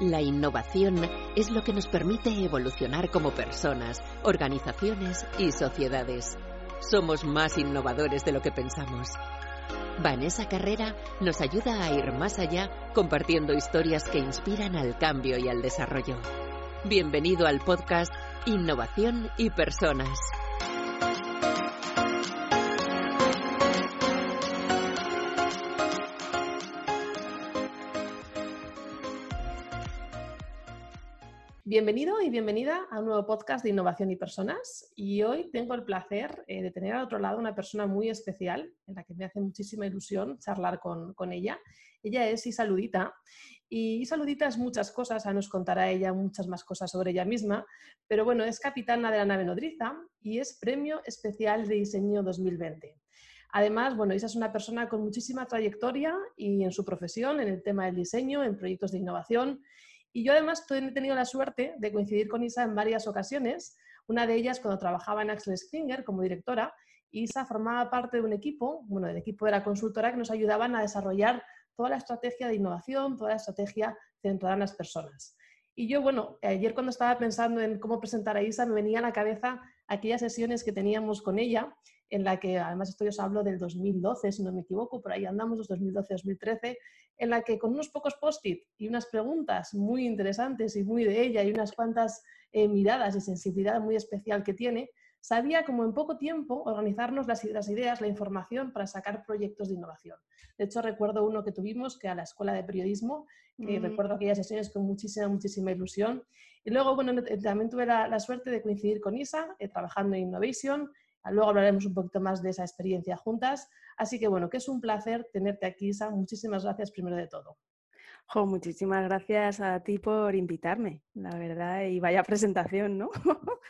La innovación es lo que nos permite evolucionar como personas, organizaciones y sociedades. Somos más innovadores de lo que pensamos. Vanessa Carrera nos ayuda a ir más allá compartiendo historias que inspiran al cambio y al desarrollo. Bienvenido al podcast Innovación y Personas. Bienvenido y bienvenida a un nuevo podcast de Innovación y Personas. Y hoy tengo el placer eh, de tener al otro lado una persona muy especial, en la que me hace muchísima ilusión charlar con, ella. Ella es Isa Ludita. Y Isa Ludita es muchas cosas, nos contará ella muchas más cosas sobre ella misma, pero bueno, es capitana de la nave nodriza y es Premio Especial de Diseño 2020. Además, bueno, Isa es una persona con muchísima trayectoria y en su profesión, en el tema del diseño, en proyectos de innovación y yo además he tenido la suerte de coincidir con Isa en varias ocasiones, una de ellas cuando trabajaba en Axel Springer como directora. Isa formaba parte de un equipo, bueno, del equipo de la consultora que nos ayudaban a desarrollar toda la estrategia de innovación, toda la estrategia centrada en las personas. Y yo, bueno, ayer cuando estaba pensando en cómo presentar a Isa, me venía a la cabeza aquellas sesiones que teníamos con ella, en la que, además esto yo os hablo del 2012, si no me equivoco, por ahí andamos, 2012-2013, en la que con unos pocos post-it y unas preguntas muy interesantes y muy de ella y unas cuantas eh, miradas y sensibilidad muy especial que tiene, sabía como en poco tiempo organizarnos las, ideas, la información para sacar proyectos de innovación. De hecho, recuerdo uno que tuvimos que a la Escuela de Periodismo, que mm. recuerdo aquellas sesiones con muchísima, muchísima ilusión. Y luego, bueno, también tuve la, suerte de coincidir con Isa, eh, trabajando en Innovation, Luego hablaremos un poquito más de esa experiencia juntas. Así que bueno, que es un placer tenerte aquí, Isa. Muchísimas gracias primero de todo. muchísimas gracias a ti por invitarme, la verdad, y vaya presentación, ¿no?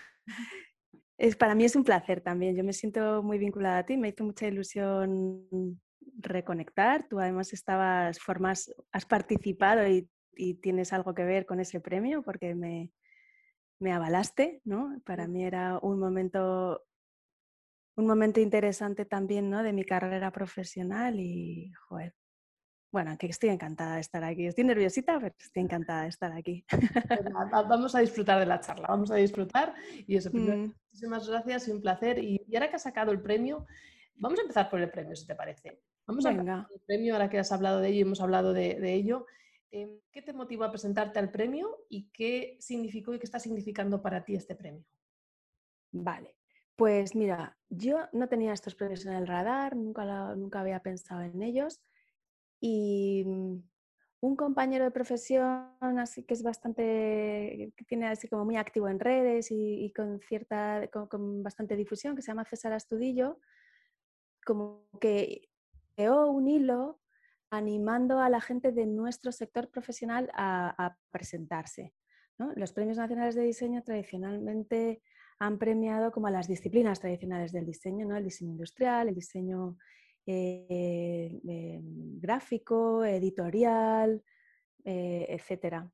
es, para mí es un placer también. Yo me siento muy vinculada a ti, me hizo mucha ilusión reconectar. Tú además estabas, formas, has participado y, tienes algo que ver con ese premio porque me, me avalaste, ¿no? Para mí era un momento un momento interesante también ¿no? de mi carrera profesional y, joder, bueno, que estoy encantada de estar aquí. Estoy nerviosita, pero estoy encantada de estar aquí. Pues vamos a disfrutar de la charla, vamos a disfrutar. Y eso, mm. muchísimas gracias y un placer. Y, ahora que has sacado el premio, vamos a empezar por el premio, si te parece. Vamos a empezar por el premio, ahora que has hablado de ello y hemos hablado de, de ello. Em, ¿Qué te motivó a presentarte al premio y qué significó y qué está significando para ti este premio? Vale, pues mira, yo no tenía estos premios en el radar, nunca, nunca había pensado en ellos y mm, un compañero de profesión así que es bastante, que tiene así como muy activo en redes y, con cierta, con, bastante difusión, que se llama César Astudillo, como que creó un hilo animando a la gente de nuestro sector profesional a, presentarse. Los premios nacionales de diseño tradicionalmente han premiado como a las disciplinas tradicionales del diseño, ¿no? el diseño industrial, el diseño eh, eh, gráfico, editorial, eh, etc.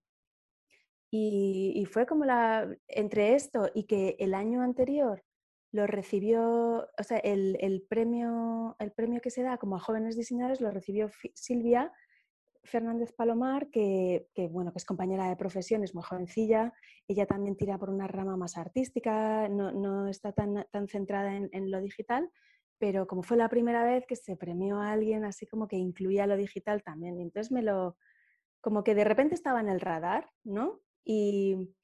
Y, fue como la, entre esto y que el año anterior lo recibió, o sea, el, premio, el premio que se da como a jóvenes diseñadores lo recibió Silvia Fernández Palomar, que, bueno, que es compañera de profesión, es muy jovencilla, ella también tira por una rama más artística, no, está tan, tan centrada en, lo digital, pero como fue la primera vez que se premió a alguien así como que incluía lo digital también, entonces me lo, como que de repente estaba en el radar, ¿no? Y,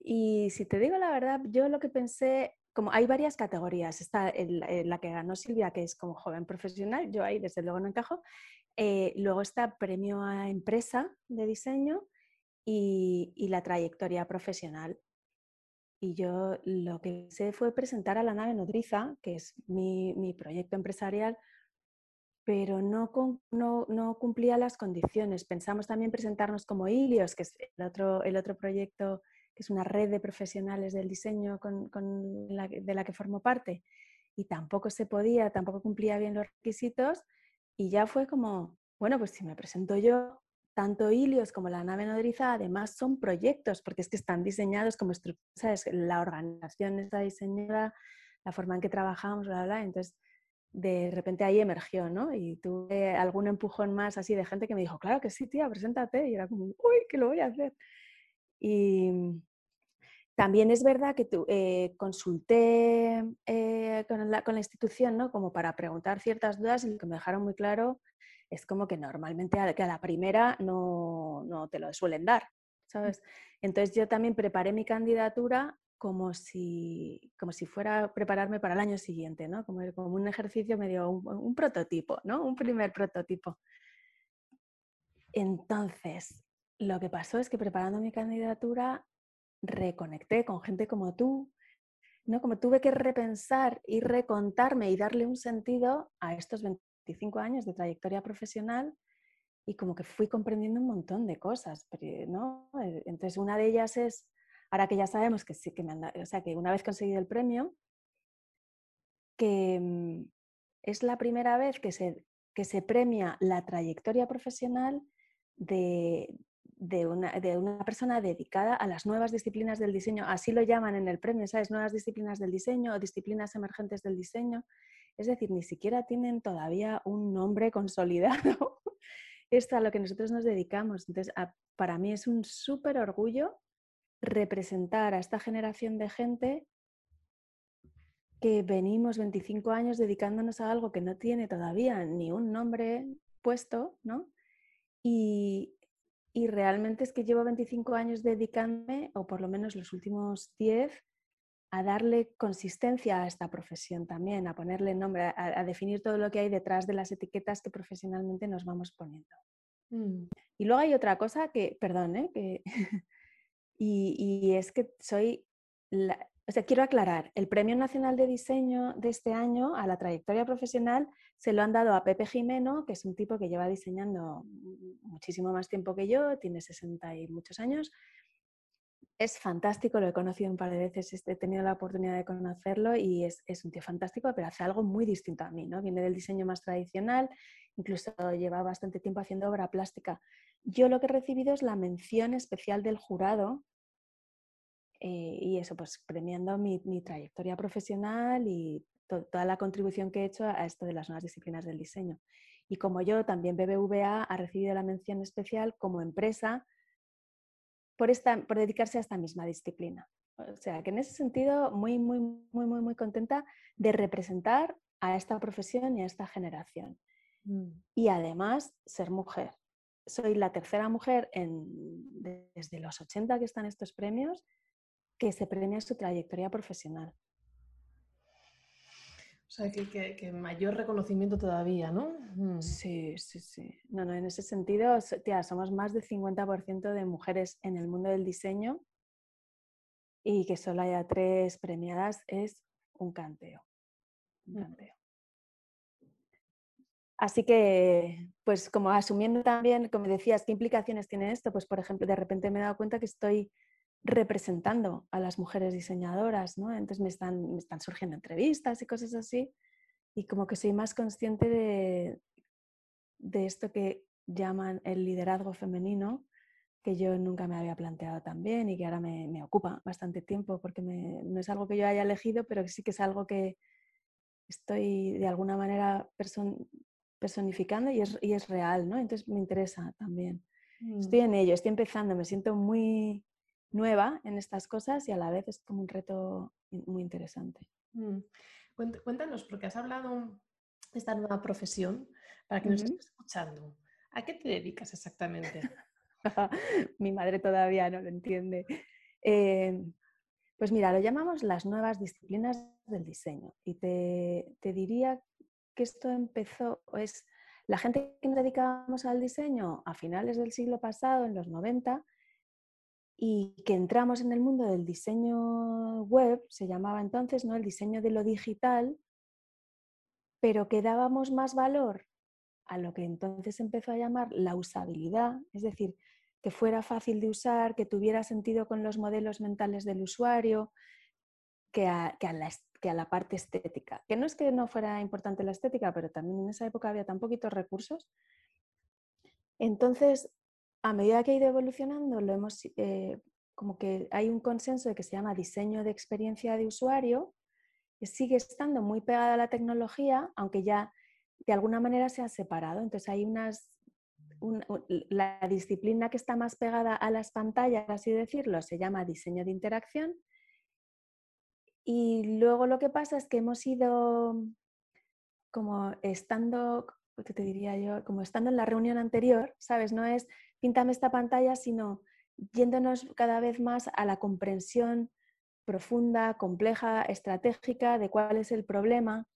y si te digo la verdad, yo lo que pensé, como hay varias categorías, está la que ganó Silvia, que es como joven profesional, yo ahí desde luego no encajo, eh, luego está premio a empresa de diseño y, la trayectoria profesional. Y yo lo que hice fue presentar a la nave nodriza, que es mi, proyecto empresarial, pero no, no, cumplía las condiciones. Pensamos también presentarnos como Ilios, que es el otro, el otro proyecto, que es una red de profesionales del diseño con, de la que formo parte, y tampoco se podía, tampoco cumplía bien los requisitos y ya fue como, bueno, pues si me presento yo, tanto Ilios como la nave nodriza además son proyectos, porque es que están diseñados como estructuras, la organización está diseñada, la forma en que trabajamos, bla, bla, Entonces, de repente ahí emergió, ¿no? Y tuve algún empujón más así de gente que me dijo, claro que sí, tía, preséntate. Y era como, uy, que lo voy a hacer. Y también es verdad que eh, consulté eh, con, la, institución, ¿no? Como para preguntar ciertas dudas y lo que me dejaron muy claro es como que normalmente a, que a la primera no, no te lo suelen dar, ¿sabes? Entonces yo también preparé mi candidatura como si, como si fuera a prepararme para el año siguiente, ¿no? Como, como un ejercicio medio, un, un, prototipo, ¿no? Un primer prototipo. Entonces, lo que pasó es que preparando mi candidatura reconecté con gente como tú, ¿no? Como tuve que repensar y recontarme y darle un sentido a estos 25 años de trayectoria profesional y como que fui comprendiendo un montón de cosas, ¿no? Eh, entonces, una de ellas es Ahora que ya sabemos que sí que me o sea, que una vez conseguido el premio, que mm, es la primera vez que se, que se premia la trayectoria profesional de, de, una, de, una, persona dedicada a las nuevas disciplinas del diseño. Así lo llaman en el premio, ¿sabes? Nuevas disciplinas del diseño o disciplinas emergentes del diseño. Es decir, ni siquiera tienen todavía un nombre consolidado. Esto a lo que nosotros nos dedicamos. Entonces, para mí es un súper orgullo representar a esta generación de gente que venimos 25 años dedicándonos a algo que no tiene todavía ni un nombre puesto, ¿no? Y, y realmente es que llevo 25 años dedicándome, o por lo menos los últimos 10, a darle consistencia a esta profesión también, a ponerle nombre, a, definir todo lo que hay detrás de las etiquetas que profesionalmente nos vamos poniendo. Mm. Y luego hay otra cosa que, perdón, ¿eh? que y, es que soy, o sea, quiero aclarar, el Premio Nacional de Diseño de este año a la trayectoria profesional se lo han dado a Pepe Jimeno, que es un tipo que lleva diseñando muchísimo más tiempo que yo, tiene 60 y muchos años. Es fantástico, lo he conocido un par de veces, este, he tenido la oportunidad de conocerlo y es, es un tío fantástico, pero hace algo muy distinto a mí, ¿no? Viene del diseño más tradicional, incluso lleva bastante tiempo haciendo obra plástica. Yo lo que he recibido es la mención especial del jurado eh, y eso, pues premiando mi, trayectoria profesional y toda la contribución que he hecho a esto de las nuevas disciplinas del diseño. Y como yo, también BBVA ha recibido la mención especial como empresa por, esta, por dedicarse a esta misma disciplina. O sea, que en ese sentido, muy, muy, muy, muy, muy contenta de representar a esta profesión y a esta generación. Mm. Y además, ser mujer. Soy la tercera mujer en, desde los 80 que están estos premios que se premia su trayectoria profesional. O sea, que, mayor reconocimiento todavía, ¿no? Mm. Sí, sí, sí. No, no, en ese sentido, tía, somos más del 50% de mujeres en el mundo del diseño y que solo haya tres premiadas es un canteo. Un canteo. Así que, pues como asumiendo también, como decías, ¿qué implicaciones tiene esto? Pues, por ejemplo, de repente me he dado cuenta que estoy representando a las mujeres diseñadoras, ¿no? Entonces me están, me están surgiendo entrevistas y cosas así, y como que soy más consciente de, de esto que llaman el liderazgo femenino, que yo nunca me había planteado también y que ahora me, me ocupa bastante tiempo, porque no es algo que yo haya elegido, pero sí que es algo que estoy de alguna manera personificando y es, y es, real, ¿no? Entonces me interesa también. Estoy mm. en ello, estoy empezando, me siento muy nueva en estas cosas y a la vez es como un reto muy interesante. Mm. Cuéntanos, porque has hablado de esta nueva profesión, para que nos estés escuchando. ¿A qué te dedicas exactamente? Mi madre todavía no lo entiende. Eh, pues mira, lo llamamos las nuevas disciplinas del diseño. Y te, te diría que esto empezó, es la gente que nos dedicábamos al diseño a finales del siglo pasado, en los 90, y que entramos en el mundo del diseño web, se llamaba entonces, ¿no? el diseño de lo digital, pero que dábamos más valor a lo que entonces empezó a llamar la usabilidad, es decir, que fuera fácil de usar, que tuviera sentido con los modelos mentales del usuario, que a, que a, la, que a la parte estética. Que no es que no fuera importante la estética, pero también en esa época había tan poquitos recursos. Entonces, a medida que ha ido evolucionando, lo hemos, eh, como que hay un consenso de que se llama diseño de experiencia de usuario, sigue estando muy pegada a la tecnología, aunque ya de alguna manera se ha separado. Entonces hay unas, la disciplina que está más pegada a las pantallas, así decirlo, se llama diseño de interacción. Y luego lo que pasa es que hemos ido como estando, ¿qué te diría yo? Como estando en la reunión anterior, ¿sabes? No es píntame esta pantalla, sino yéndonos cada vez más a la comprensión profunda, compleja, estratégica de cuál es el problema,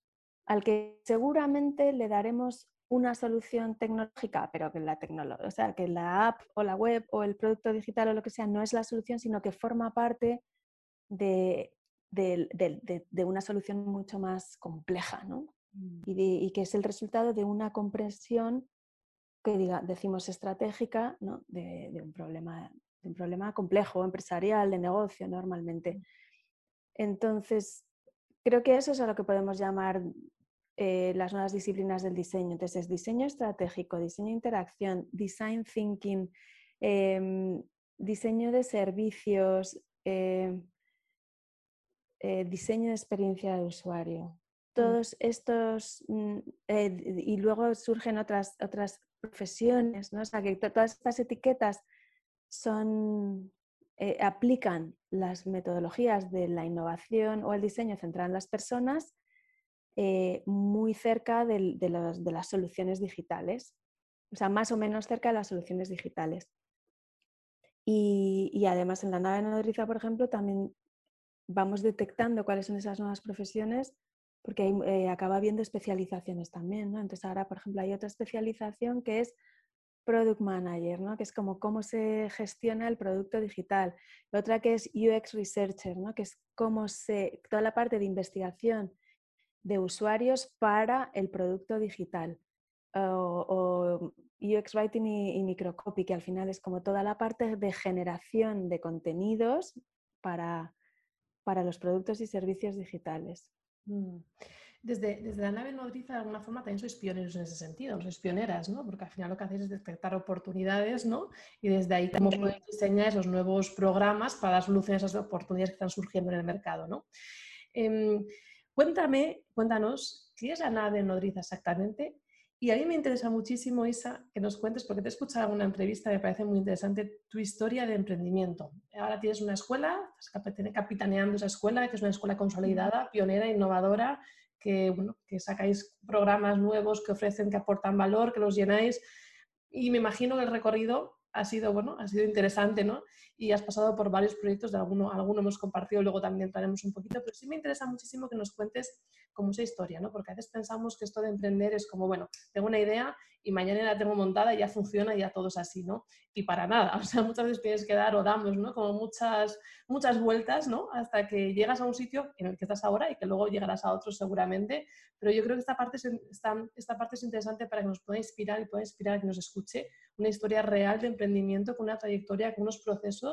al que seguramente le daremos una solución tecnológica, pero que la tecnología, o sea, que la app o la web o el producto digital o lo que sea no es la solución, sino que forma parte de, de, una solución mucho más compleja, ¿no? Mm. Y, que es el resultado de una comprensión que diga, decimos estratégica ¿no? de, un problema, de un problema complejo, empresarial, de negocio normalmente. Entonces, creo que eso es a lo que podemos llamar eh, las nuevas disciplinas del diseño. Entonces, es diseño estratégico, diseño de interacción, design thinking, em, diseño de servicios, eh, eh, diseño de experiencia de usuario. Mm. Todos estos, mm, y luego surgen otras, otras profesiones, ¿no? O sea, que todas estas etiquetas son eh, aplican las metodologías de la innovación o el diseño centrado en las personas eh, muy cerca de, las soluciones digitales, o sea, más o menos cerca de las soluciones digitales. Y, además en la nave nodriza, por ejemplo, también vamos detectando cuáles son esas nuevas profesiones porque eh, acaba habiendo especializaciones también. ¿no? Entonces ahora, por ejemplo, hay otra especialización que es Product Manager, ¿no? que es como cómo se gestiona el producto digital. otra que es UX Researcher, ¿no? que es cómo se, toda la parte de investigación de usuarios para el producto digital. O, UX Writing y, Microcopy, que al final es como toda la parte de generación de contenidos para, para los productos y servicios digitales. Mm desde, la nave nodriza, de alguna forma, también sois pioneros en ese sentido, sois pioneras, ¿no? Porque al final lo que hacéis es detectar oportunidades, ¿no? Y desde ahí cómo podéis diseñar esos nuevos programas para dar soluciones a esas oportunidades que están surgiendo en el mercado, ¿no? Em, cuéntame, cuéntanos, ¿qué es la nave nodriza exactamente? Y a mí me interesa muchísimo, Isa, que nos cuentes, porque te he escuchado en una entrevista, me parece muy interesante, tu historia de emprendimiento. Ahora tienes una escuela, estás capitaneando esa escuela, que es una escuela consolidada, pionera, innovadora, que, bueno, que sacáis programas nuevos que ofrecen, que aportan valor, que los llenáis. Y me imagino que el recorrido ha sido, bueno, ha sido interesante, ¿no? Y has pasado por varios proyectos, de alguno, alguno hemos compartido, luego también entraremos un poquito, pero sí me interesa muchísimo que nos cuentes como esa historia, ¿no? Porque a veces pensamos que esto de emprender es como, bueno, tengo una idea y mañana la tengo montada y ya funciona y ya todo es así, ¿no? Y para nada, o sea, muchas veces tienes que dar o damos, ¿no? Como muchas, muchas vueltas, ¿no? Hasta que llegas a un sitio en el que estás ahora y que luego llegarás a otro seguramente, pero yo creo que esta parte es, esta, esta parte es interesante para que nos pueda inspirar y pueda inspirar a que nos escuche una historia real de emprendimiento con una trayectoria, con unos procesos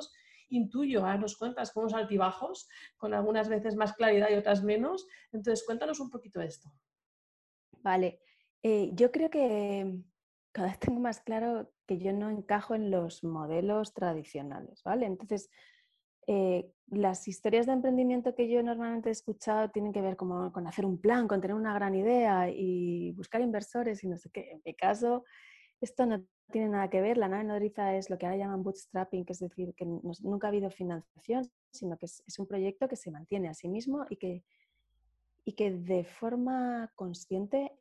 intuyo, a nos cuentas con unos altibajos, con algunas veces más claridad y otras menos. Entonces, cuéntanos un poquito esto. Vale, eh, yo creo que cada vez tengo más claro que yo no encajo en los modelos tradicionales, ¿vale? Entonces, eh, las historias de emprendimiento que yo normalmente he escuchado tienen que ver como con hacer un plan, con tener una gran idea y buscar inversores y no sé qué. En mi caso, esto no tiene nada que ver. La nave nodriza es lo que ahora llaman bootstrapping, que es decir, que nunca ha habido financiación, sino que es, un proyecto que se mantiene a sí mismo y que, y que de forma consciente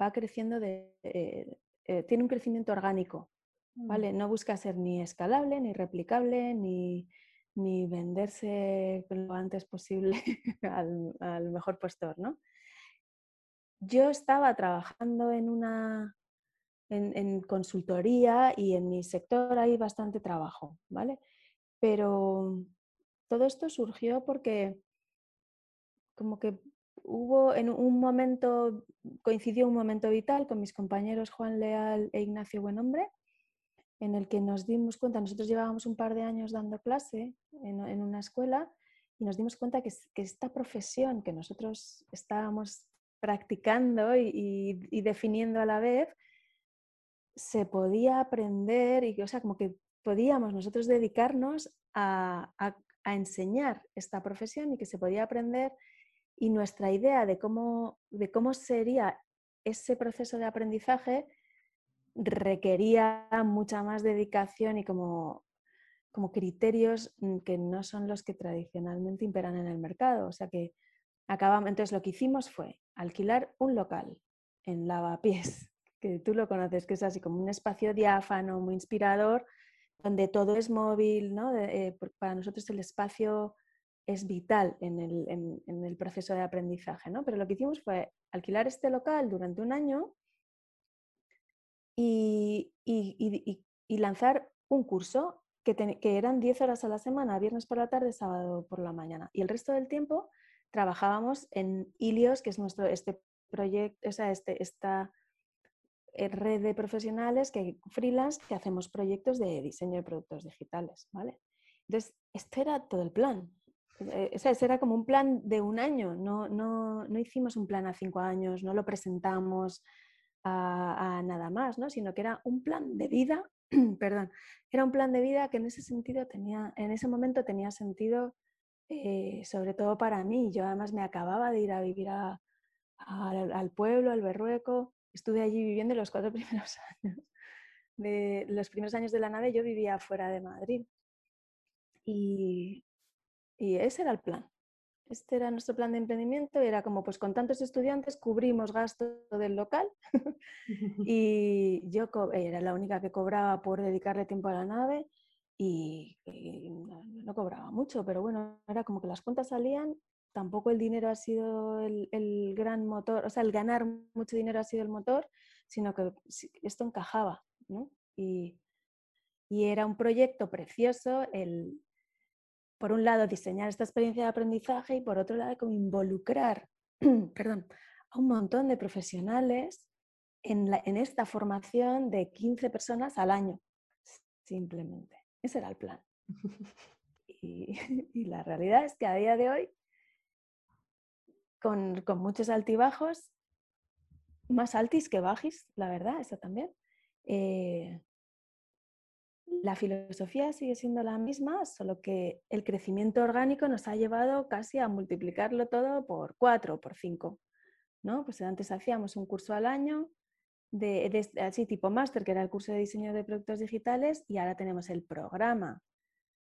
va creciendo, de, eh, eh, tiene un crecimiento orgánico. Mm. ¿vale? No busca ser ni escalable, ni replicable, ni, ni venderse lo antes posible al, al mejor postor. ¿no? Yo estaba trabajando en una en, consultoría y en mi sector hay bastante trabajo, ¿vale? Pero todo esto surgió porque como que hubo en un momento, coincidió un momento vital con mis compañeros Juan Leal e Ignacio Buenombre, en el que nos dimos cuenta, nosotros llevábamos un par de años dando clase en, una escuela y nos dimos cuenta que, esta profesión que nosotros estábamos practicando y definiendo a la vez, se podía aprender y, o sea, como que podíamos nosotros dedicarnos a, enseñar esta profesión y que se podía aprender y nuestra idea de cómo, de cómo sería ese proceso de aprendizaje requería mucha más dedicación y como, como criterios mm, que no son los que tradicionalmente imperan en el mercado. O sea que acabamos, entonces lo que hicimos fue alquilar un local en Lavapiés, tú lo conoces, que es así como un espacio diáfano, muy inspirador, donde todo es móvil, ¿no? Eh, para nosotros el espacio es vital en el, proceso de aprendizaje, ¿no? Pero lo que hicimos fue alquilar este local durante un año y, lanzar un curso que, que, eran 10 horas a la semana, viernes por la tarde, sábado por la mañana. Y el resto del tiempo trabajábamos en Ilios, que es nuestro este proyecto, o sea, este, esta red de profesionales que freelance que hacemos proyectos de diseño de productos digitales, ¿vale? Entonces, este era todo el plan. Eh, ese era como un plan de un año, no, no, no hicimos un plan a cinco años, no lo presentamos a, nada más, ¿no? sino que era un plan de vida, perdón, era un plan de vida que en ese sentido tenía, en ese momento tenía sentido, eh, sobre todo para mí. Yo además me acababa de ir a vivir al pueblo, al Berrueco, estuve allí viviendo los cuatro primeros años. De los primeros años de la nave yo vivía fuera de Madrid. Y, y ese era el plan. Este era nuestro plan de emprendimiento. Era como, pues con tantos estudiantes cubrimos gasto del local y yo era la única que cobraba por dedicarle tiempo a la nave y, no, cobraba mucho, pero bueno, era como que las cuentas salían. Tampoco el dinero ha sido el, gran motor, o sea, el ganar mucho dinero ha sido el motor, sino que esto encajaba, Y, y era un proyecto precioso el, por un lado, diseñar esta experiencia de aprendizaje y por otro lado, como involucrar perdón, a un montón de profesionales en, esta formación de 15 personas al año, simplemente. Ese era el plan. Y, la realidad es que a día de hoy, con, muchos altibajos, más altis que bajis, la verdad, eso también, eh, la filosofía sigue siendo la misma, solo que el crecimiento orgánico nos ha llevado casi a multiplicarlo todo por cuatro o por cinco. ¿no? Pues antes hacíamos un curso al año, de, así tipo máster, que era el curso de diseño de productos digitales, y ahora tenemos el programa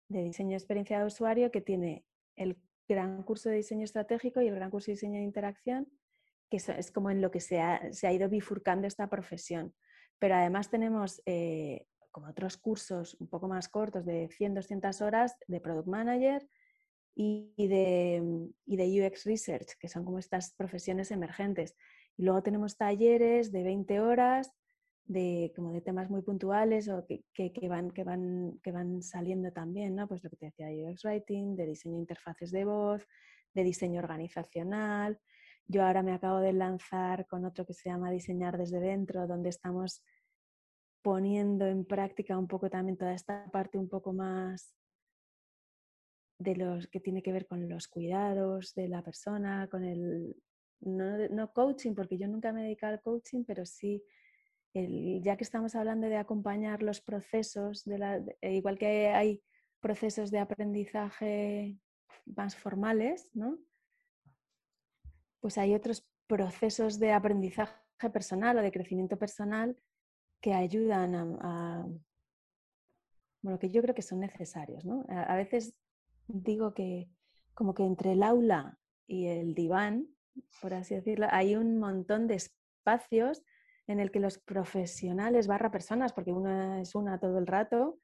de diseño de experiencia de usuario que tiene el gran curso de diseño estratégico y el gran curso de diseño de interacción, que es, como en lo que se ha, ido bifurcando esta profesión. Pero además tenemos eh, como otros cursos un poco más cortos de 100, 200 horas de Product Manager y de, y de UX Research, que son como estas profesiones emergentes. Y luego tenemos talleres de 20 horas de, como de temas muy puntuales o que, que, van, que, van, que van saliendo también, ¿no? Pues lo que te decía, UX Writing, de diseño de interfaces de voz, de diseño organizacional. Yo ahora me acabo de lanzar con otro que se llama Diseñar desde dentro, donde estamos poniendo en práctica un poco también toda esta parte un poco más de los que tiene que ver con los cuidados de la persona, con el no, coaching, porque yo nunca me he dedicado al coaching, pero sí, ya que estamos hablando de acompañar los procesos, e igual que hay procesos de aprendizaje más formales, pues hay otros procesos de aprendizaje personal o de crecimiento personal que ayudan a, bueno, que yo creo que son necesarios. ¿no? A, veces digo que como que entre el aula y el diván, por así decirlo, hay un montón de espacios en el que los profesionales barra personas, porque una es una todo el rato,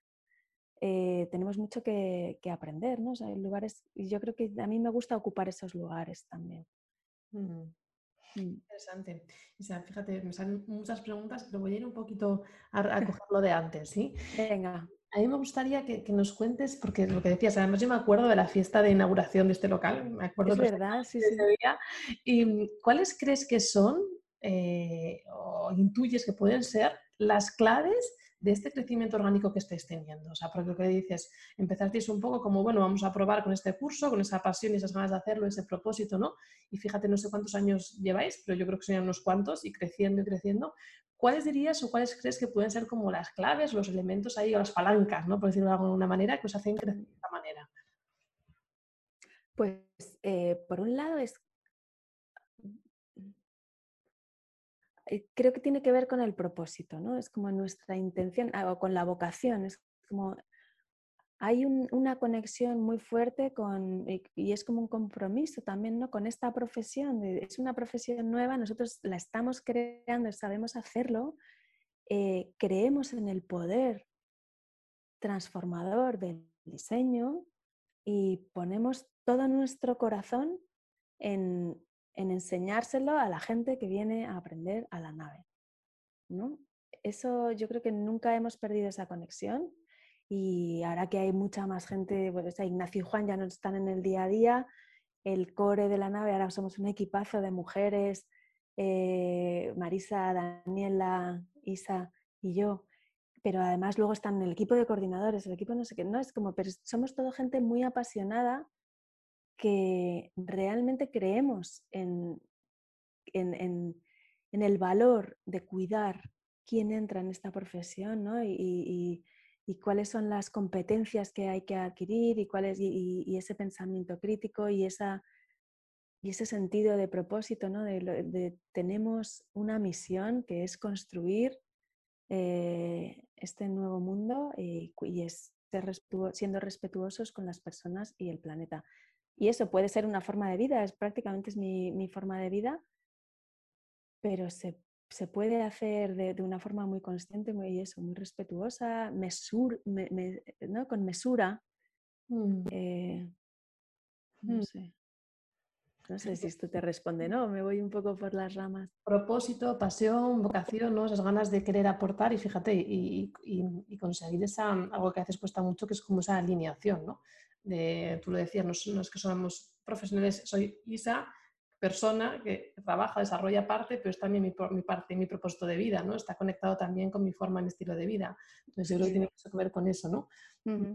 eh, tenemos mucho que, aprender, ¿no? hay lugares, y yo creo que a mí me gusta ocupar esos lugares también. Mm. Mm. Interesante. O sea, fíjate, me salen muchas preguntas, pero voy a ir un poquito a, cogerlo de antes, ¿sí? Venga. A mí me gustaría que, nos cuentes, porque lo que decías, además yo me acuerdo de la fiesta de inauguración de este local, me acuerdo es verdad, sí, sí. día. ¿Y cuáles crees que son eh, o intuyes que pueden ser las claves de este crecimiento orgánico que estáis teniendo. O sea, porque lo que dices, empezasteis un poco como, bueno, vamos a probar con este curso, con esa pasión y esas ganas de hacerlo, ese propósito, ¿no? Y fíjate, no sé cuántos años lleváis, pero yo creo que son unos cuantos y creciendo y creciendo. ¿Cuáles dirías o cuáles crees que pueden ser como las claves, los elementos ahí, o las palancas, ¿no? Por decirlo de alguna manera, que os hacen crecer de esta manera? Pues, eh, por un lado, es creo que tiene que ver con el propósito, ¿no? Es como nuestra intención, ah, o con la vocación, es como hay una conexión muy fuerte con, y, es como un compromiso también, ¿no? Con esta profesión, es una profesión nueva, nosotros la estamos creando, sabemos hacerlo, eh, creemos en el poder transformador del diseño y ponemos todo nuestro corazón en, en enseñárselo a la gente que viene a aprender a la nave. ¿no? Eso yo creo que nunca hemos perdido esa conexión y ahora que hay mucha más gente, pues Ignacio y Juan ya no están en el día a día, el core de la nave, ahora somos un equipazo de mujeres, eh, Marisa, Daniela, Isa y yo, pero además luego están el equipo de coordinadores, el equipo no sé qué, no, es como, pero somos todo gente muy apasionada que realmente creemos en, en, el valor de cuidar quién entra en esta profesión ¿no? y, cuáles son las competencias que hay que adquirir y, cuál y, ese pensamiento crítico y, esa, ese sentido de propósito, ¿no? de, tenemos una misión que es construir eh, este nuevo mundo y, es siendo respetuosos con las personas y el planeta. Y eso puede ser una forma de vida, es prácticamente es mi, forma de vida, pero se, puede hacer de, una forma muy consciente, muy, eso, muy respetuosa, mesur, ¿no? con mesura. Mm. Eh, no mm. sé. No sé si esto te responde, ¿no? Me voy un poco por las ramas. Propósito, pasión, vocación, ¿no? Esas ganas de querer aportar y fíjate, y, conseguir esa, algo que haces cuesta mucho, que es como esa alineación, ¿no? De, tú lo decías, no, es que somos profesionales, soy Isa, persona que trabaja, desarrolla parte, pero es también mi, mi, parte, mi propósito de vida, ¿no? Está conectado también con mi forma, mi estilo de vida. Entonces yo creo que tiene que ver con eso, ¿no? Mm.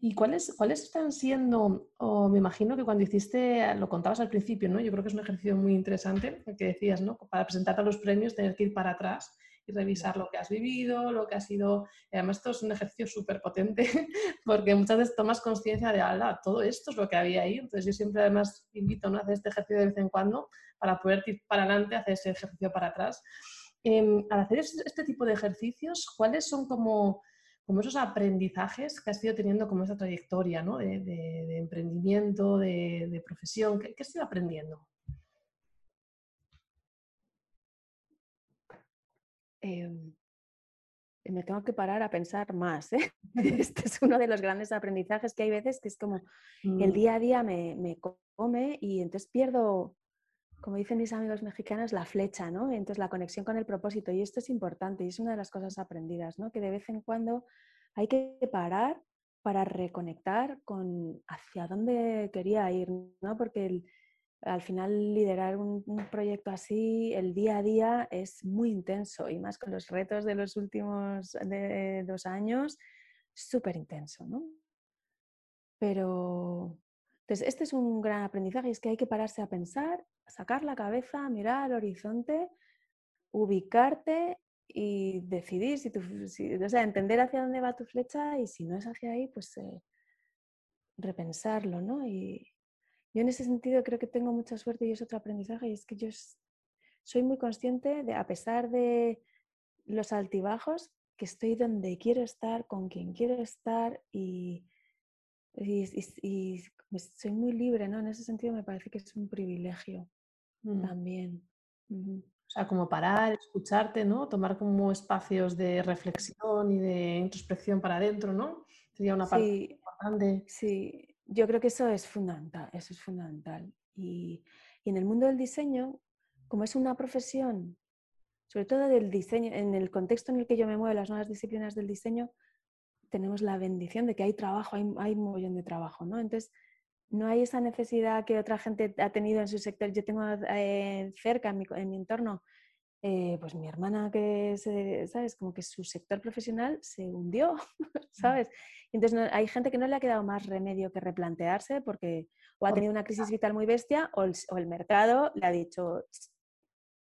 ¿Y cuáles, cuáles están siendo, o me imagino que cuando hiciste, lo contabas al principio, ¿no? Yo creo que es un ejercicio muy interesante, que decías, ¿no? Para presentarte a los premios tener que ir para atrás y revisar lo que has vivido, lo que ha sido... Además, esto es un ejercicio súper potente porque muchas veces tomas conciencia de, ala, todo esto es lo que había ahí. Entonces, yo siempre además invito a hacer este ejercicio de vez en cuando para poder ir para adelante, hacer ese ejercicio para atrás. Em, al hacer este tipo de ejercicios, ¿cuáles son como, como esos aprendizajes que has ido teniendo como esa trayectoria ¿no? de, emprendimiento, de, profesión? ¿Qué, ¿Qué has ido aprendiendo? Em, me tengo que parar a pensar más. ¿eh? Este es uno de los grandes aprendizajes que hay veces que es como el mm. día a día me, me, come y entonces pierdo, como dicen mis amigos mexicanos, la flecha, ¿no? entonces la conexión con el propósito. Y esto es importante y es una de las cosas aprendidas, ¿no? Que de vez en cuando hay que parar para reconectar con hacia dónde quería ir, ¿no? Porque el, al final liderar un, proyecto así, el día a día es muy intenso y más con los retos de los últimos de dos años, súper intenso, ¿no? Pero, entonces, este es un gran aprendizaje, es que hay que pararse a pensar, sacar la cabeza, mirar al horizonte, ubicarte y decidir si, tu, o sea, entender hacia dónde va tu flecha y si no es hacia ahí, pues eh, repensarlo, ¿no? Yo en ese sentido creo que tengo mucha suerte y es otro aprendizaje y es que yo soy muy consciente de, a pesar de los altibajos, que estoy donde quiero estar, con quien quiero estar y, y, soy muy libre, ¿no? En ese sentido me parece que es un privilegio mm. también. O sea, como parar, escucharte, ¿no? Tomar como espacios de reflexión y de introspección para adentro, ¿no? Sería una parte importante. Sí, yo creo que eso es fundamental, eso es fundamental. Y, en el mundo del diseño, como es una profesión, sobre todo del diseño, en el contexto en el que yo me muevo, las nuevas disciplinas del diseño, tenemos la bendición de que hay trabajo, hay, hay un montón de trabajo, ¿no? Entonces, no hay esa necesidad que otra gente ha tenido en su sector. Yo tengo eh, cerca en mi, en mi entorno eh, pues mi hermana que, se, ¿sabes? Como que su sector profesional se hundió, ¿sabes? Entonces hay gente que no le ha quedado más remedio que replantearse porque o ha tenido una crisis vital muy bestia o el, mercado le ha dicho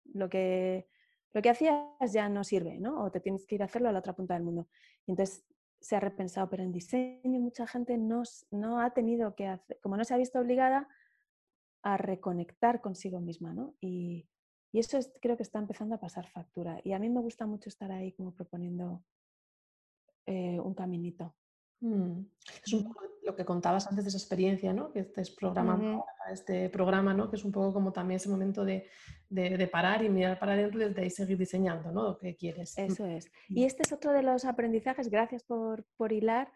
lo que, lo que hacías ya no sirve, ¿no? O te tienes que ir a hacerlo a la otra punta del mundo. entonces se ha repensado, pero en diseño mucha gente no, no ha tenido que hacer, como no se ha visto obligada a reconectar consigo misma, ¿no? Y, Y eso creo que está empezando a pasar factura. Y a mí me gusta mucho estar ahí como proponiendo eh, un caminito. Mm. Es un poco lo que contabas antes de esa experiencia, ¿no? Que estés programando este programa, ¿no? Que es un poco como también ese momento de, parar y mirar para adentro y desde ahí seguir diseñando, ¿no? Lo que quieres. Mm. Eso es. Y este es otro de los aprendizajes, gracias por, por hilar,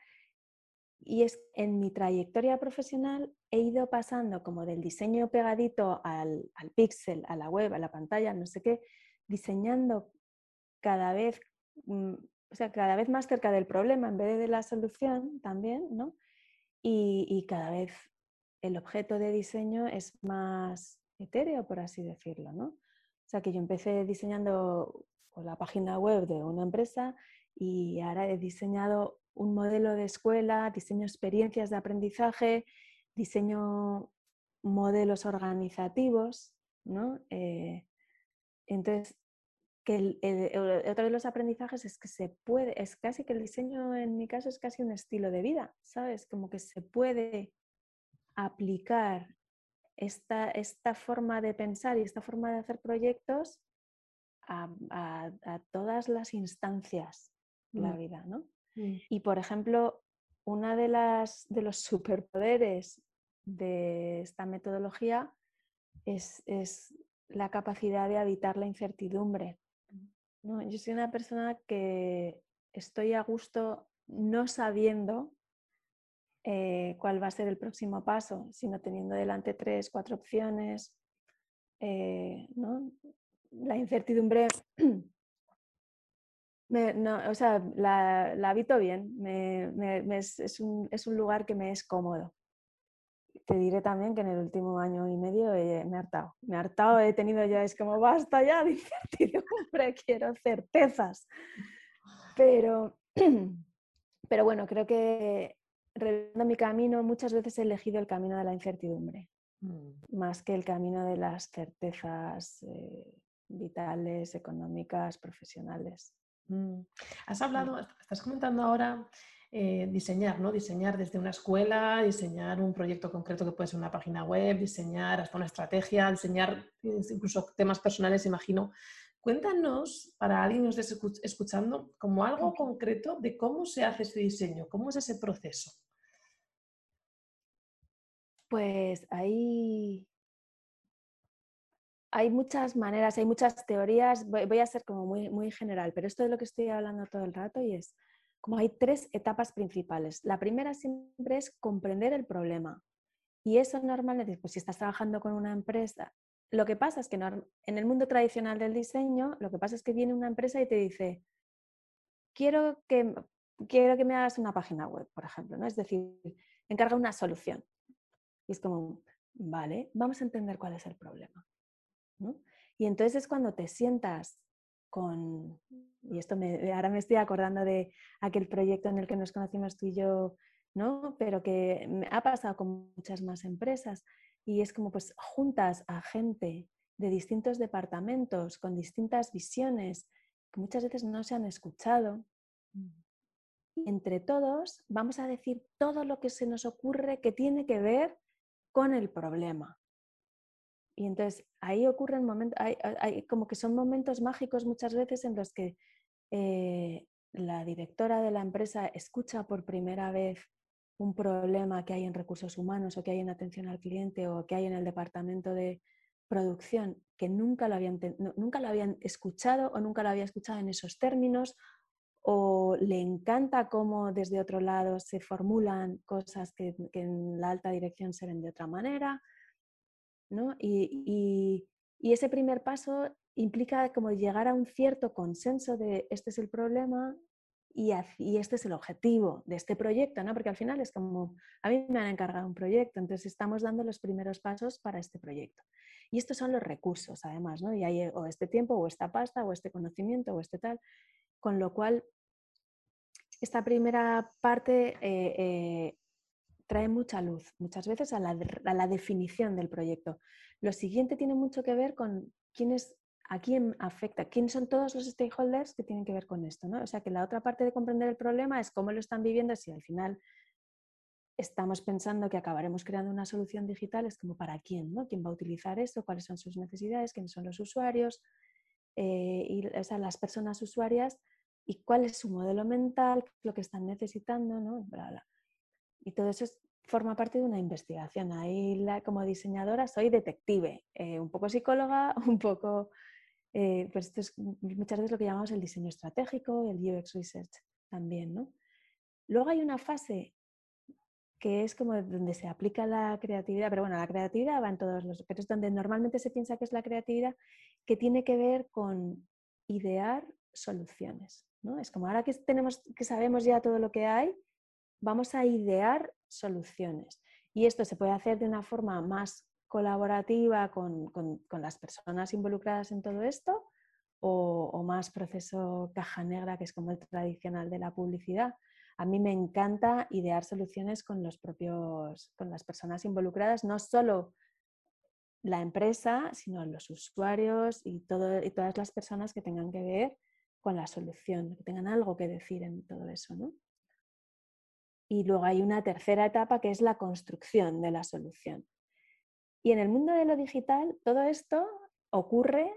y es en mi trayectoria profesional he ido pasando como del diseño pegadito al, al pixel, a la web, a la pantalla, no sé qué, diseñando cada vez mm, o sea, cada vez más cerca del problema en vez de la solución también, ¿no? Y, cada vez el objeto de diseño es más etéreo, por así decirlo, ¿no? O sea, que yo empecé diseñando la página web de una empresa y ahora he diseñado un modelo de escuela, diseño experiencias de aprendizaje, diseño modelos organizativos, ¿no? Eh, entonces, que otro de los aprendizajes es que se puede, es casi que el diseño en mi caso es casi un estilo de vida, ¿sabes? Como que se puede aplicar esta, esta forma de pensar y esta forma de hacer proyectos a, todas las instancias de la mm. vida, ¿no? Mm. Y por ejemplo, una de las de los superpoderes de esta metodología es, es la capacidad de habitar la incertidumbre. No, yo soy una persona que estoy a gusto no sabiendo eh, cuál va a ser el próximo paso, sino teniendo delante tres, cuatro opciones. Eh, la incertidumbre, o sea, la, habito bien, es, un, es, un, lugar que me es cómodo te diré también que en el último año y medio me he hartado. Me he hartado, he tenido ya, es como basta ya de incertidumbre, quiero certezas. Pero, pero bueno, creo que revisando mi camino, muchas veces he elegido el camino de la incertidumbre, mm. más que el camino de las certezas eh, vitales, económicas, profesionales. Mm. Has hablado, estás comentando ahora eh, diseñar, ¿no? Diseñar desde una escuela, diseñar un proyecto concreto que puede ser una página web, diseñar hasta una estrategia, diseñar incluso temas personales, imagino. Cuéntanos, para alguien que nos esté escuchando, como algo concreto de cómo se hace ese diseño, cómo es ese proceso. Pues ahí hay muchas maneras, hay muchas teorías, voy, a ser como muy, muy general, pero esto es lo que estoy hablando todo el rato y es como hay tres etapas principales. La primera siempre es comprender el problema. Y eso normalmente, pues si estás trabajando con una empresa, lo que pasa es que en el mundo tradicional del diseño, lo que pasa es que viene una empresa y te dice, quiero que, quiero que me hagas una página web, por ejemplo, ¿no? Es decir, encarga una solución. Y es como, vale, vamos a entender cuál es el problema. Y entonces es cuando te sientas con, y esto me, ahora me estoy acordando de aquel proyecto en el que nos conocimos tú y yo, ¿no? Pero que me ha pasado con muchas más empresas y es como pues juntas a gente de distintos departamentos con distintas visiones que muchas veces no se han escuchado. Y entre todos vamos a decir todo lo que se nos ocurre que tiene que ver con el problema. Y entonces ahí ocurren momentos, hay, como que son momentos mágicos muchas veces en los que eh, la directora de la empresa escucha por primera vez un problema que hay en recursos humanos o que hay en atención al cliente o que hay en el departamento de producción que nunca lo habían, nunca lo habían escuchado o nunca lo había escuchado en esos términos o le encanta cómo desde otro lado se formulan cosas que en la alta dirección se ven de otra manera y, ese primer paso implica como llegar a un cierto consenso de este es el problema y, este es el objetivo de este proyecto, ¿no? Porque al final es como, a mí me han encargado un proyecto, entonces estamos dando los primeros pasos para este proyecto. Y estos son los recursos, además, ¿no? Y hay o este tiempo, o esta pasta, o este conocimiento, o este tal. Con lo cual, esta primera parte eh, eh, trae mucha luz muchas veces a la, definición del proyecto. Lo siguiente tiene mucho que ver con quién es, a quién afecta, quiénes son todos los stakeholders que tienen que ver con esto. ¿no? O sea que la otra parte de comprender el problema es cómo lo están viviendo, si al final estamos pensando que acabaremos creando una solución digital, es como para quién, ¿no? ¿Quién va a utilizar esto? ¿Cuáles son sus necesidades? ¿Quiénes son los usuarios? Eh, y o las personas usuarias y cuál es su modelo mental, lo que están necesitando, ¿no? Y todo eso forma parte de una investigación. Ahí la, como diseñadora soy detective, eh, un poco psicóloga, un poco... Eh, pues esto es muchas veces lo que llamamos el diseño estratégico, el UX Research también, ¿no? Luego hay una fase que es como donde se aplica la creatividad, pero bueno, la creatividad va en todos los, pero es donde normalmente se piensa que es la creatividad, que tiene que ver con idear soluciones. ¿no? Es como ahora que, tenemos, que sabemos ya todo lo que hay, vamos a idear soluciones. Y esto se puede hacer de una forma más colaborativa con, las personas involucradas en todo esto o, más proceso caja negra, que es como el tradicional de la publicidad. A mí me encanta idear soluciones con, los propios, con las personas involucradas, no solo la empresa, sino los usuarios y, y todas las personas que tengan que ver con la solución, que tengan algo que decir en todo eso. ¿no? Y luego hay una tercera etapa que es la construcción de la solución. Y en el mundo de lo digital, todo esto ocurre,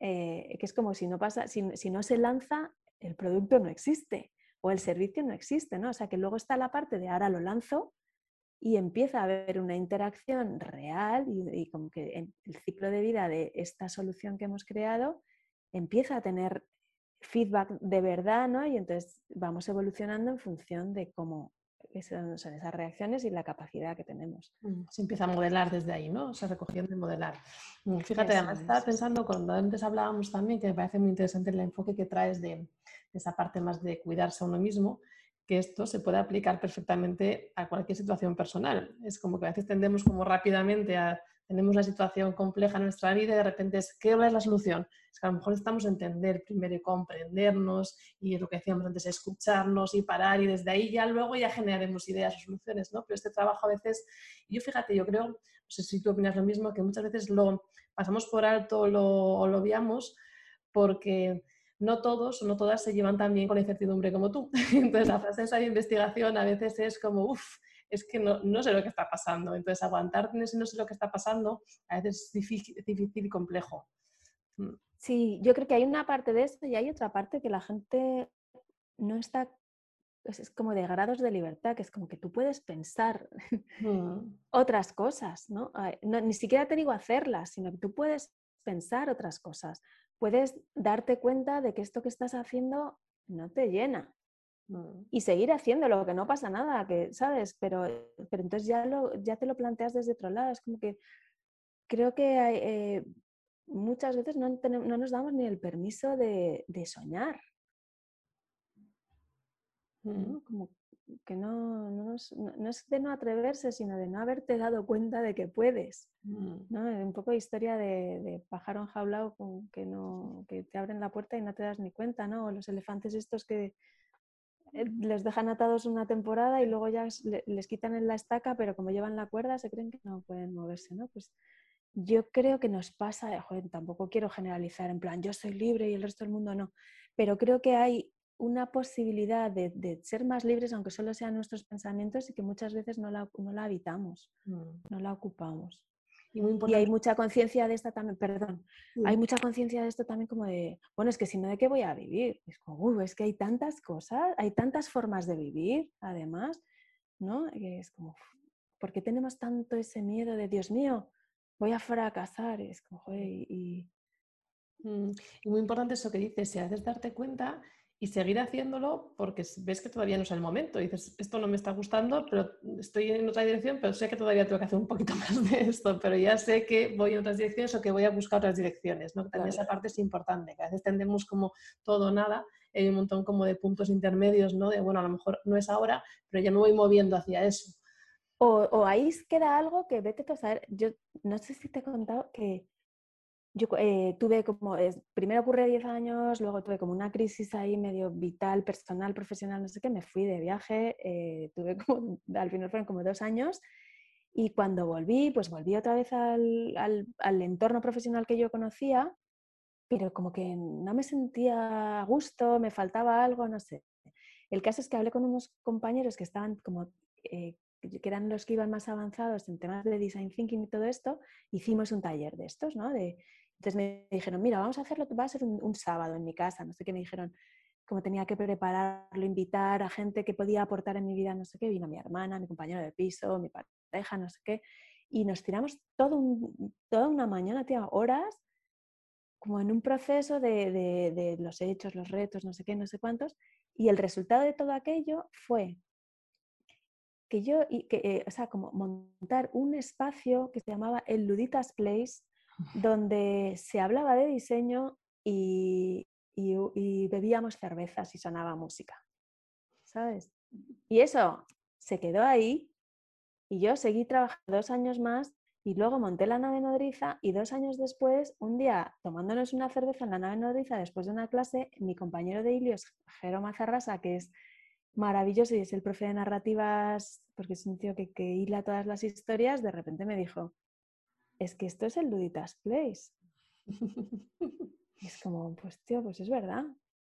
eh, que es como si no, pasa, si, no se lanza, el producto no existe o el servicio no existe, ¿no? O sea que luego está la parte de ahora lo lanzo y empieza a haber una interacción real y, y, como que el ciclo de vida de esta solución que hemos creado empieza a tener feedback de verdad, ¿no? Y entonces vamos evolucionando en función de cómo son esas reacciones y la capacidad que tenemos. Mm, se empieza a modelar desde ahí, ¿no? Se recogiendo y modelar. Mm, fíjate, además estaba pensando cuando antes hablábamos también que me parece muy interesante el enfoque que traes de, de esa parte más de cuidarse a uno mismo, que esto se puede aplicar perfectamente a cualquier situación personal. Es como que a veces tendemos como rápidamente a tenemos la situación compleja en nuestra vida y de repente es, ¿qué es la solución? Es que a lo mejor estamos a entender primero y comprendernos y lo que decíamos antes, escucharnos y parar y desde ahí ya luego ya generaremos ideas o soluciones, ¿no? Pero este trabajo a veces, yo fíjate, yo creo, no sé si tú opinas lo mismo, que muchas veces lo pasamos por alto o lo obviamos porque no todos o no todas se llevan tan bien con la incertidumbre como tú. Entonces la frase esa de investigación a veces es como, uff, es que no, no, sé lo que está pasando. Entonces, aguantar en ese no sé lo que está pasando a veces es difícil, difícil y complejo. Mm. Sí, yo creo que hay una parte de esto y hay otra parte que la gente no está, es, como de grados de libertad, que es como que tú puedes pensar mm. otras cosas, ¿no? ¿no? Ni siquiera te digo hacerlas, sino que tú puedes pensar otras cosas. Puedes darte cuenta de que esto que estás haciendo no te llena Mm. y seguir haciéndolo, que no pasa nada, que, ¿sabes? Pero, pero entonces ya, lo, ya te lo planteas desde otro lado. Es como que creo que eh, muchas veces no, no, nos damos ni el permiso de, de soñar. Mm. Como que no, no, no, es de no atreverse, sino de no haberte dado cuenta de que puedes. Mm. ¿no? Un poco de historia de, de pájaro enjaulado con que, no, que te abren la puerta y no te das ni cuenta, ¿no? O los elefantes estos que, eh, les dejan atados una temporada y luego ya les quitan en la estaca, pero como llevan la cuerda se creen que no pueden moverse, ¿no? Pues yo creo que nos pasa, joder, tampoco quiero generalizar en plan yo soy libre y el resto del mundo no, pero creo que hay una posibilidad de, ser más libres, aunque solo sean nuestros pensamientos, y que muchas veces no la, no la habitamos, mm. no la ocupamos. Y, hay mucha conciencia de esta también, perdón, hay mucha conciencia de esto también como de, bueno, es que si no, ¿de qué voy a vivir? Es como, es que hay tantas cosas, hay tantas formas de vivir, además, ¿no? es como, ¿por qué tenemos tanto ese miedo de, Dios mío, voy a fracasar? Es como, joder, y... Mm, y muy importante eso que dices, si haces darte cuenta y seguir haciéndolo porque ves que todavía no es el momento. Y dices, esto no me está gustando, pero estoy en otra dirección, pero sé que todavía tengo que hacer un poquito más de esto, pero ya sé que voy en otras direcciones o que voy a buscar otras direcciones. ¿no? También esa parte es importante, que a veces tendemos como todo o nada, hay un montón como de puntos intermedios, ¿no? De, bueno, a lo mejor no es ahora, pero ya me voy moviendo hacia eso. O, o ahí queda algo que vete a saber, yo no sé si te he contado que yo eh, tuve como, primero ocurre 10 años, luego tuve como una crisis ahí medio vital, personal, profesional, no sé qué, me fui de viaje, eh, tuve como, al final fueron como dos años y cuando volví, pues volví otra vez al, al, al, entorno profesional que yo conocía, pero como que no me sentía a gusto, me faltaba algo, no sé. El caso es que hablé con unos compañeros que estaban como eh, que eran los que iban más avanzados en temas de design thinking y todo esto, hicimos un taller de estos, ¿no? De, entonces me dijeron, mira, vamos a hacerlo, va a ser un, sábado en mi casa, no sé qué, me dijeron, cómo tenía que prepararlo, invitar a gente que podía aportar en mi vida, no sé qué, vino mi hermana, mi compañero de piso, mi pareja, no sé qué, y nos tiramos todo toda una mañana, tía, horas, como en un proceso de, de los hechos, los retos, no sé qué, no sé cuántos, y el resultado de todo aquello fue que yo, que, eh, o sea, como montar un espacio que se llamaba el Luditas Place, donde se hablaba de diseño y, bebíamos cervezas y sonaba música, ¿sabes? Y eso se quedó ahí y yo seguí trabajando dos años más y luego monté la nave nodriza y dos años después, un día tomándonos una cerveza en la nave nodriza después de una clase, mi compañero de Ilios, Jero Mazarrasa, que es maravilloso y es el profe de narrativas, porque es un tío que, que hila todas las historias, de repente me dijo, es que esto es el Luditas Place. es como, pues tío, pues es verdad.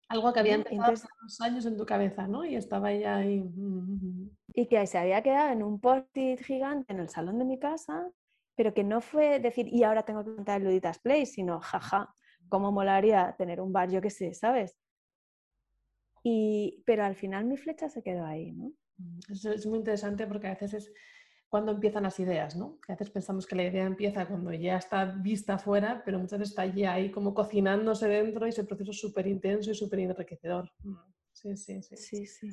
Algo que había empezado hace unos años en tu cabeza, ¿no? Y estaba ya ahí. Y que se había quedado en un post-it gigante en el salón de mi casa, pero que no fue decir, y ahora tengo que contar el Luditas Place, sino, jaja, cómo molaría tener un bar, yo qué sé, ¿sabes? Y, pero al final mi flecha se quedó ahí, ¿no? Eso es muy interesante porque a veces es cuando empiezan las ideas, ¿no? Que a veces pensamos que la idea empieza cuando ya está vista fuera, pero muchas veces está ya ahí como cocinándose dentro y ese proceso es súper intenso y súper enriquecedor. Mm, sí, sí, sí. Sí, sí.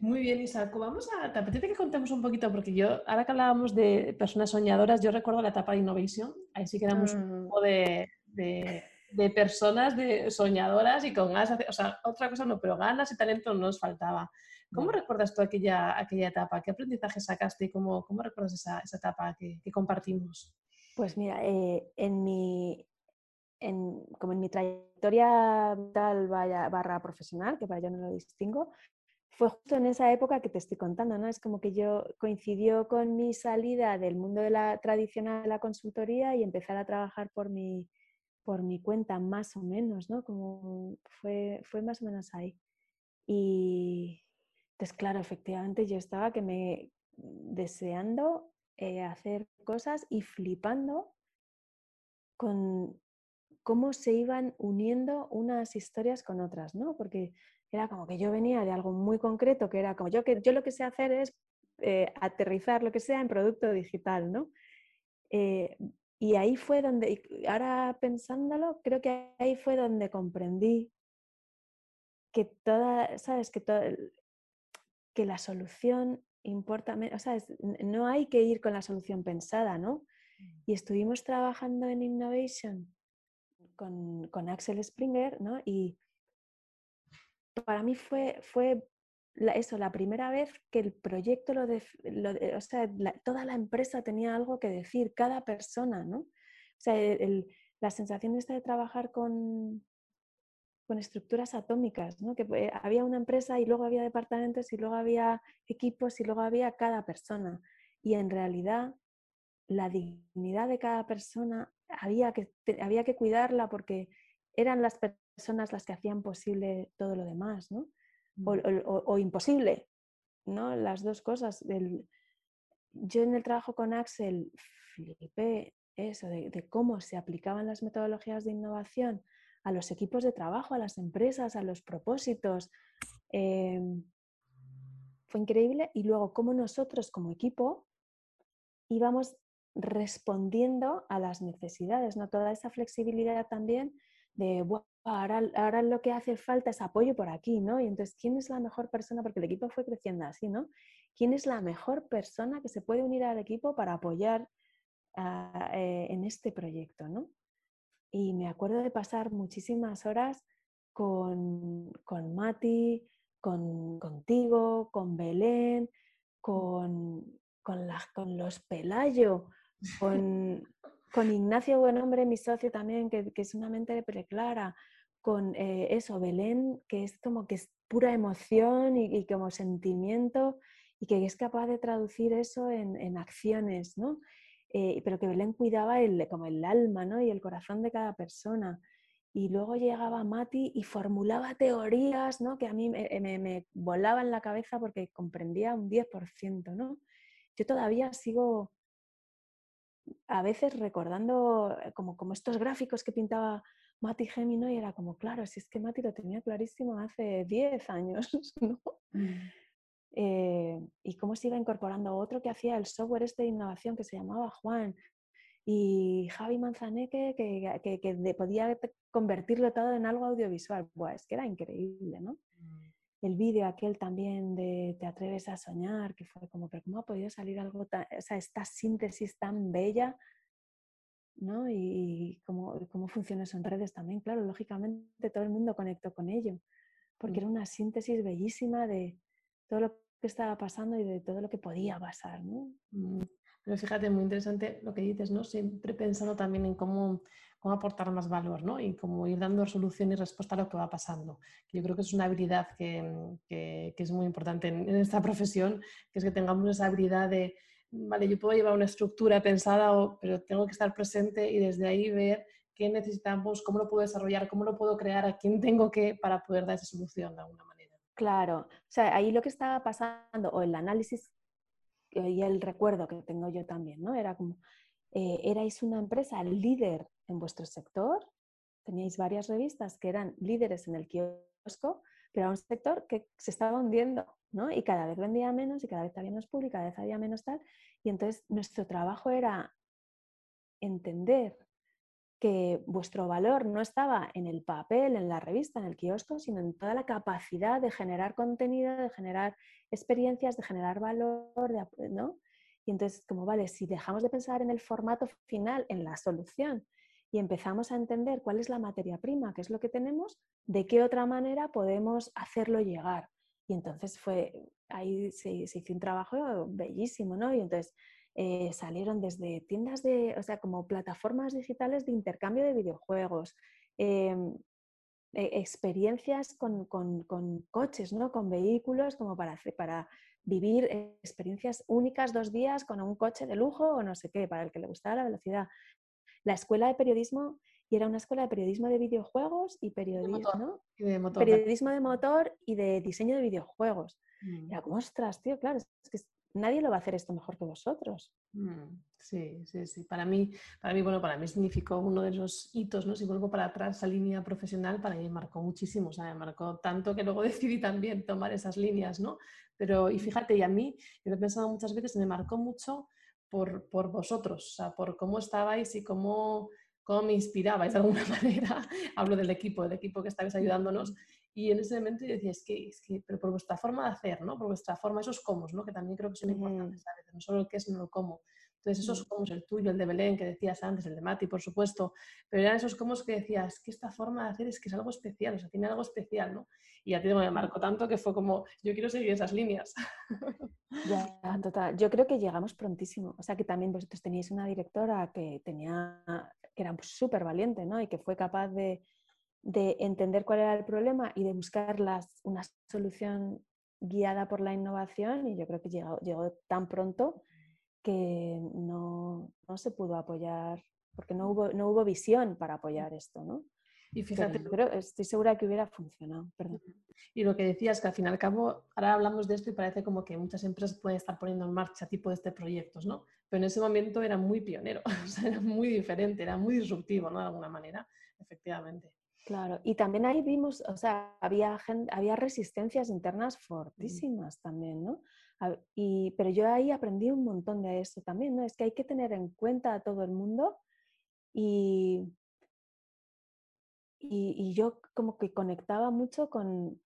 Muy bien, Isaco. Vamos a, ¿te apetece que contemos un poquito? Porque yo, ahora que hablábamos de personas soñadoras, yo recuerdo la etapa de Innovation. Ahí sí que éramos un mm. poco de, de, personas de soñadoras y con ganas, o sea, otra cosa no, pero ganas y talento no nos faltaba. ¿Cómo recuerdas tú aquella, aquella etapa? ¿Qué aprendizaje sacaste y cómo, cómo recuerdas esa, esa etapa que, que, compartimos? Pues mira, eh, en mi, en, como en mi trayectoria tal barra profesional, que para yo no lo distingo, fue justo en esa época que te estoy contando, ¿no? Es como que yo coincidió con mi salida del mundo de la tradicional de la consultoría y empezar a trabajar por mi, por mi cuenta, más o menos, ¿no? Como fue, fue más o menos ahí. Y, entonces, claro, efectivamente yo estaba que me deseando eh, hacer cosas y flipando con cómo se iban uniendo unas historias con otras, ¿no? Porque era como que yo venía de algo muy concreto, que era como yo, que yo lo que sé hacer es eh, aterrizar lo que sea en producto digital, ¿no? Eh, y ahí fue donde, ahora pensándolo, creo que ahí fue donde comprendí que toda, ¿sabes? Que todo, que la solución importa, o sea, no hay que ir con la solución pensada, ¿no? Mm. Y estuvimos trabajando en Innovation con, con Axel Springer, ¿no? Y para mí fue, fue eso, la primera vez que el proyecto lo, de, o sea, toda la empresa tenía algo que decir, cada persona, ¿no? O sea, la sensación esta de trabajar con, con estructuras atómicas, ¿no? que eh, había una empresa y luego había departamentos y luego había equipos y luego había cada persona. Y en realidad la dignidad de cada persona había que, había que cuidarla porque eran las personas las que hacían posible todo lo demás, ¿no? o, mm. imposible, ¿no? Las dos cosas. Yo en el trabajo con Axel flipé eso, de cómo se aplicaban las metodologías de innovación a los equipos de trabajo, a las empresas, a los propósitos. Em, fue increíble. Y luego, cómo nosotros como equipo íbamos respondiendo a las necesidades, ¿no? Toda esa flexibilidad también de, ahora, ahora, lo que hace falta es apoyo por aquí, ¿no? Y entonces, ¿quién es la mejor persona? Porque el equipo fue creciendo así, ¿no? ¿Quién es la mejor persona que se puede unir al equipo para apoyar eh, en este proyecto, ¿no? Y me acuerdo de pasar muchísimas horas con, con Mati, con, contigo, con Belén, con, con, con los Pelayo, con, con Ignacio Buenombre, mi socio también, que, que es una mente preclara, con eh, eso, Belén, que es como que es pura emoción y, y, como sentimiento y que es capaz de traducir eso en, en acciones, ¿no? Eh, pero que Belén cuidaba el, como el alma ¿no? y el corazón de cada persona. y luego llegaba Mati y formulaba teorías, ¿no? Que a mí me, me, volaba en la cabeza porque comprendía un 10%, ¿no? Yo todavía sigo a veces recordando eh, como, como estos gráficos que pintaba Mati Gemino y era como, claro, si es que Mati lo tenía clarísimo hace 10 años, ¿no? Mm. Eh, y cómo se iba incorporando otro que hacía el software este de innovación que se llamaba Juan, y Javi Manzaneque que, que, podía convertirlo todo en algo audiovisual. Buah, es que era increíble, ¿no? Mm. El vídeo aquel también de Te atreves a soñar, que fue como, pero ¿cómo ha podido salir algo tan, o sea, esta síntesis tan bella, ¿no? Y, cómo, cómo funciona eso en redes también, claro, lógicamente todo el mundo conectó con ello, porque mm. era una síntesis bellísima de todo lo que estaba pasando y de todo lo que podía pasar. Mm. Pero fíjate, muy interesante lo que dices, ¿no? Siempre pensando también en cómo, cómo aportar más valor, ¿no? Y cómo ir dando solución y respuesta a lo que va pasando. Yo creo que es una habilidad que, que, es muy importante en, esta profesión, que es que tengamos esa habilidad de, vale, yo puedo llevar una estructura pensada, pero tengo que estar presente y desde ahí ver qué necesitamos, cómo lo puedo desarrollar, cómo lo puedo crear, a quién tengo que para poder dar esa solución de alguna manera. Claro, o sea, ahí lo que estaba pasando, o el análisis y el recuerdo que tengo yo también, ¿no? Era como, eh, erais una empresa líder en vuestro sector, teníais varias revistas que eran líderes en el kiosco, pero era un sector que se estaba hundiendo, ¿no? Y cada vez vendía menos y cada vez había menos público, cada vez había menos tal. Y entonces nuestro trabajo era entender que vuestro valor no estaba en el papel, en la revista, en el kiosco, sino en toda la capacidad de generar contenido, de generar experiencias, de generar valor, ¿no? Y entonces, como vale, si dejamos de pensar en el formato final, en la solución, y empezamos a entender cuál es la materia prima, qué es lo que tenemos, de qué otra manera podemos hacerlo llegar. Y entonces fue, ahí se, se hizo un trabajo bellísimo, ¿no? Y entonces eh, salieron desde tiendas de, o sea, como plataformas digitales de intercambio de videojuegos, em, e, experiencias con, coches, ¿no? con vehículos, como para, para vivir experiencias únicas dos días con un coche de lujo o no sé qué, para el que le gustaba la velocidad. La escuela de periodismo, y era una escuela de periodismo de videojuegos y periodismo, de motor, periodismo de motor y de diseño de videojuegos. Mm. Era como, ostras, tío, claro, es que nadie lo va a hacer esto mejor que vosotros. Mm, sí, sí, sí. Para mí, para mí, bueno, para mí significó uno de los hitos, ¿no? Si vuelvo para atrás, esa línea profesional para mí me marcó muchísimo, o sea, me marcó tanto que luego decidí también tomar esas líneas, ¿no? Pero, y mm. fíjate, y a mí, yo lo he pensado muchas veces, me marcó mucho por, por vosotros, o sea, por cómo estabais y cómo, cómo me inspirabais de alguna manera. Hablo del equipo, del equipo que estabais ayudándonos y en ese momento yo decía, es que, es que, pero por vuestra forma de hacer, ¿no? Por vuestra forma, esos cómo, ¿no? Que también creo que son importantes a veces, no solo el qué, sino el cómo. Entonces, esos cómo, el tuyo, el de Belén, que decías antes, el de Mati, por supuesto, pero eran esos cómo que decías, que esta forma de hacer es que es algo especial, o sea, tiene algo especial, ¿no? Y a ti me marcó tanto que fue como, yo quiero seguir esas líneas. Ya, total. Yo creo que llegamos prontísimo. O sea, que también vosotros teníais una directora que tenía, que era súper valiente, ¿no? Y que fue capaz de de entender cuál era el problema y de buscar una solución guiada por la innovación y yo creo que llegó, llegó tan pronto que no, se pudo apoyar, porque no hubo, no hubo visión para apoyar esto, ¿no? Y fíjate, pero, estoy segura que hubiera funcionado. Perdón. Y lo que decías, que al fin y al cabo, ahora hablamos de esto y parece como que muchas empresas pueden estar poniendo en marcha tipo de este proyectos, ¿no? Pero en ese momento era muy pionero, o sea, era muy diferente, era muy disruptivo, ¿no? De alguna manera, efectivamente. Claro, y también ahí vimos, o sea, había, había resistencias internas fortísimas también, ¿no? Y, pero yo ahí aprendí un montón de eso también, ¿no? Es que hay que tener en cuenta a todo el mundo y, y, yo como que conectaba mucho con,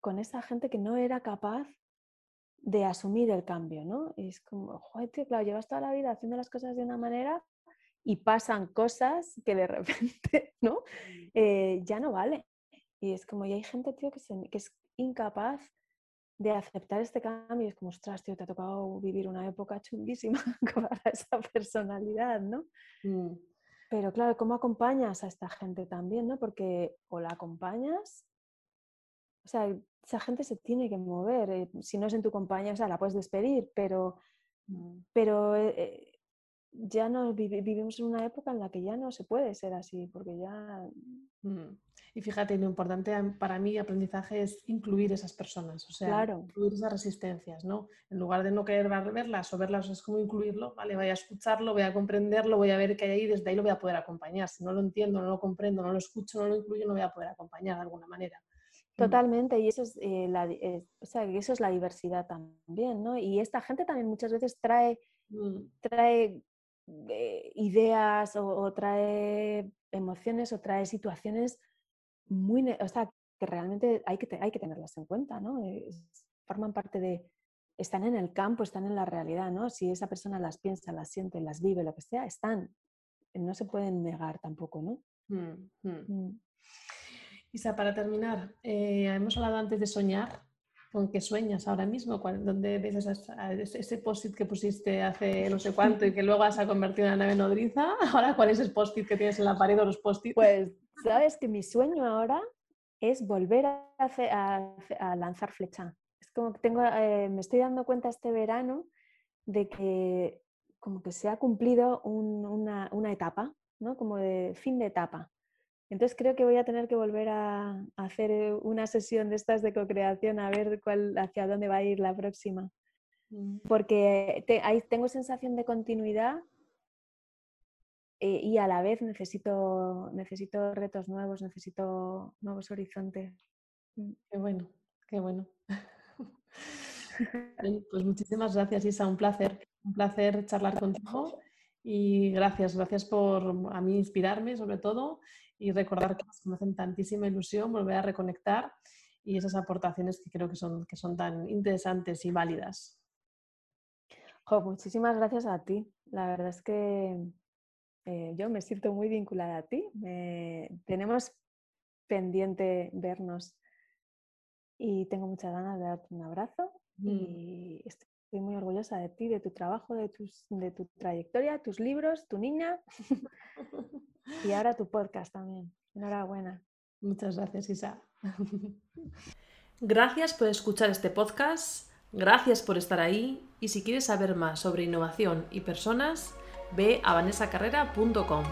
con esa gente que no era capaz de asumir el cambio, ¿no? Y es como, joder, tío, claro, llevas toda la vida haciendo las cosas de una manera y pasan cosas que de repente, ¿no? Eh, ya no vale. Y es como, y hay gente, tío, que, que, es incapaz de aceptar este cambio. Es como, ostras, tío, te ha tocado vivir una época chunguísima para esa personalidad, ¿no? Mm. Pero claro, ¿cómo acompañas a esta gente también, no? Porque o la acompañas, o sea, esa gente se tiene que mover. Eh, si no es en tu compañía, o sea, la puedes despedir, pero, mm. pero eh, ya no vivimos en una época en la que ya no se puede ser así, porque ya... Mm. Y fíjate, lo importante para mí aprendizaje es incluir esas personas, o sea, incluir esas resistencias, ¿no? En lugar de no querer verlas o verlas, es como incluirlo, ¿vale? Voy a escucharlo, voy a comprenderlo, voy a ver qué hay ahí desde ahí lo voy a poder acompañar. Si no lo entiendo, no lo comprendo, no lo escucho, no lo incluyo, no voy a poder acompañar de alguna manera. Mm. Totalmente, y eso es, eh, la, eh, o sea, eso es la diversidad también, ¿no? Y esta gente también muchas veces trae, mm. trae eh, ideas o, trae emociones o trae situaciones muy, o sea, que realmente hay que, hay que tenerlas en cuenta, ¿no? forman parte de, están en el campo, están en la realidad, ¿no? Si esa persona las piensa, las siente, las vive, lo que sea, están, no se pueden negar tampoco, ¿no? Mm, Isa, para terminar, eh, hemos hablado antes de soñar. ¿Con qué sueñas ahora mismo? ¿Dónde ves ese post-it que pusiste hace no sé cuánto y que luego se ha convertido en una nave nodriza? Ahora, ¿cuál es el post-it que tienes en la pared o los post-it? Pues, sabes que mi sueño ahora es volver a, lanzar flecha. Es como que tengo, eh, me estoy dando cuenta este verano de que como que se ha cumplido una, una etapa, ¿no? Como de fin de etapa. Entonces creo que voy a tener que volver a, hacer eh, una sesión de estas de co-creación a ver cuál, hacia dónde va a ir la próxima. Mm. Porque ahí tengo sensación de continuidad eh, y a la vez necesito, necesito retos nuevos, necesito nuevos horizontes. Mm. Qué bueno, qué bueno. pues muchísimas gracias, Isa, un placer, un placer charlar contigo y gracias, gracias por a mí inspirarme sobre todo y recordar que nos hacen tantísima ilusión, volver a reconectar y esas aportaciones que creo que son, que son tan interesantes y válidas. muchísimas gracias a ti. La verdad es que eh, yo me siento muy vinculada a ti. tenemos pendiente vernos y tengo muchas ganas de darte un abrazo mm. y estoy muy orgullosa de ti, de tu trabajo, de, tus, de tu trayectoria, tus libros, tu niña. Y ahora tu podcast también. Enhorabuena. Muchas gracias, Isa. Gracias por escuchar este podcast, gracias por estar ahí y si quieres saber más sobre innovación y personas, ve a vanessacarrera.com.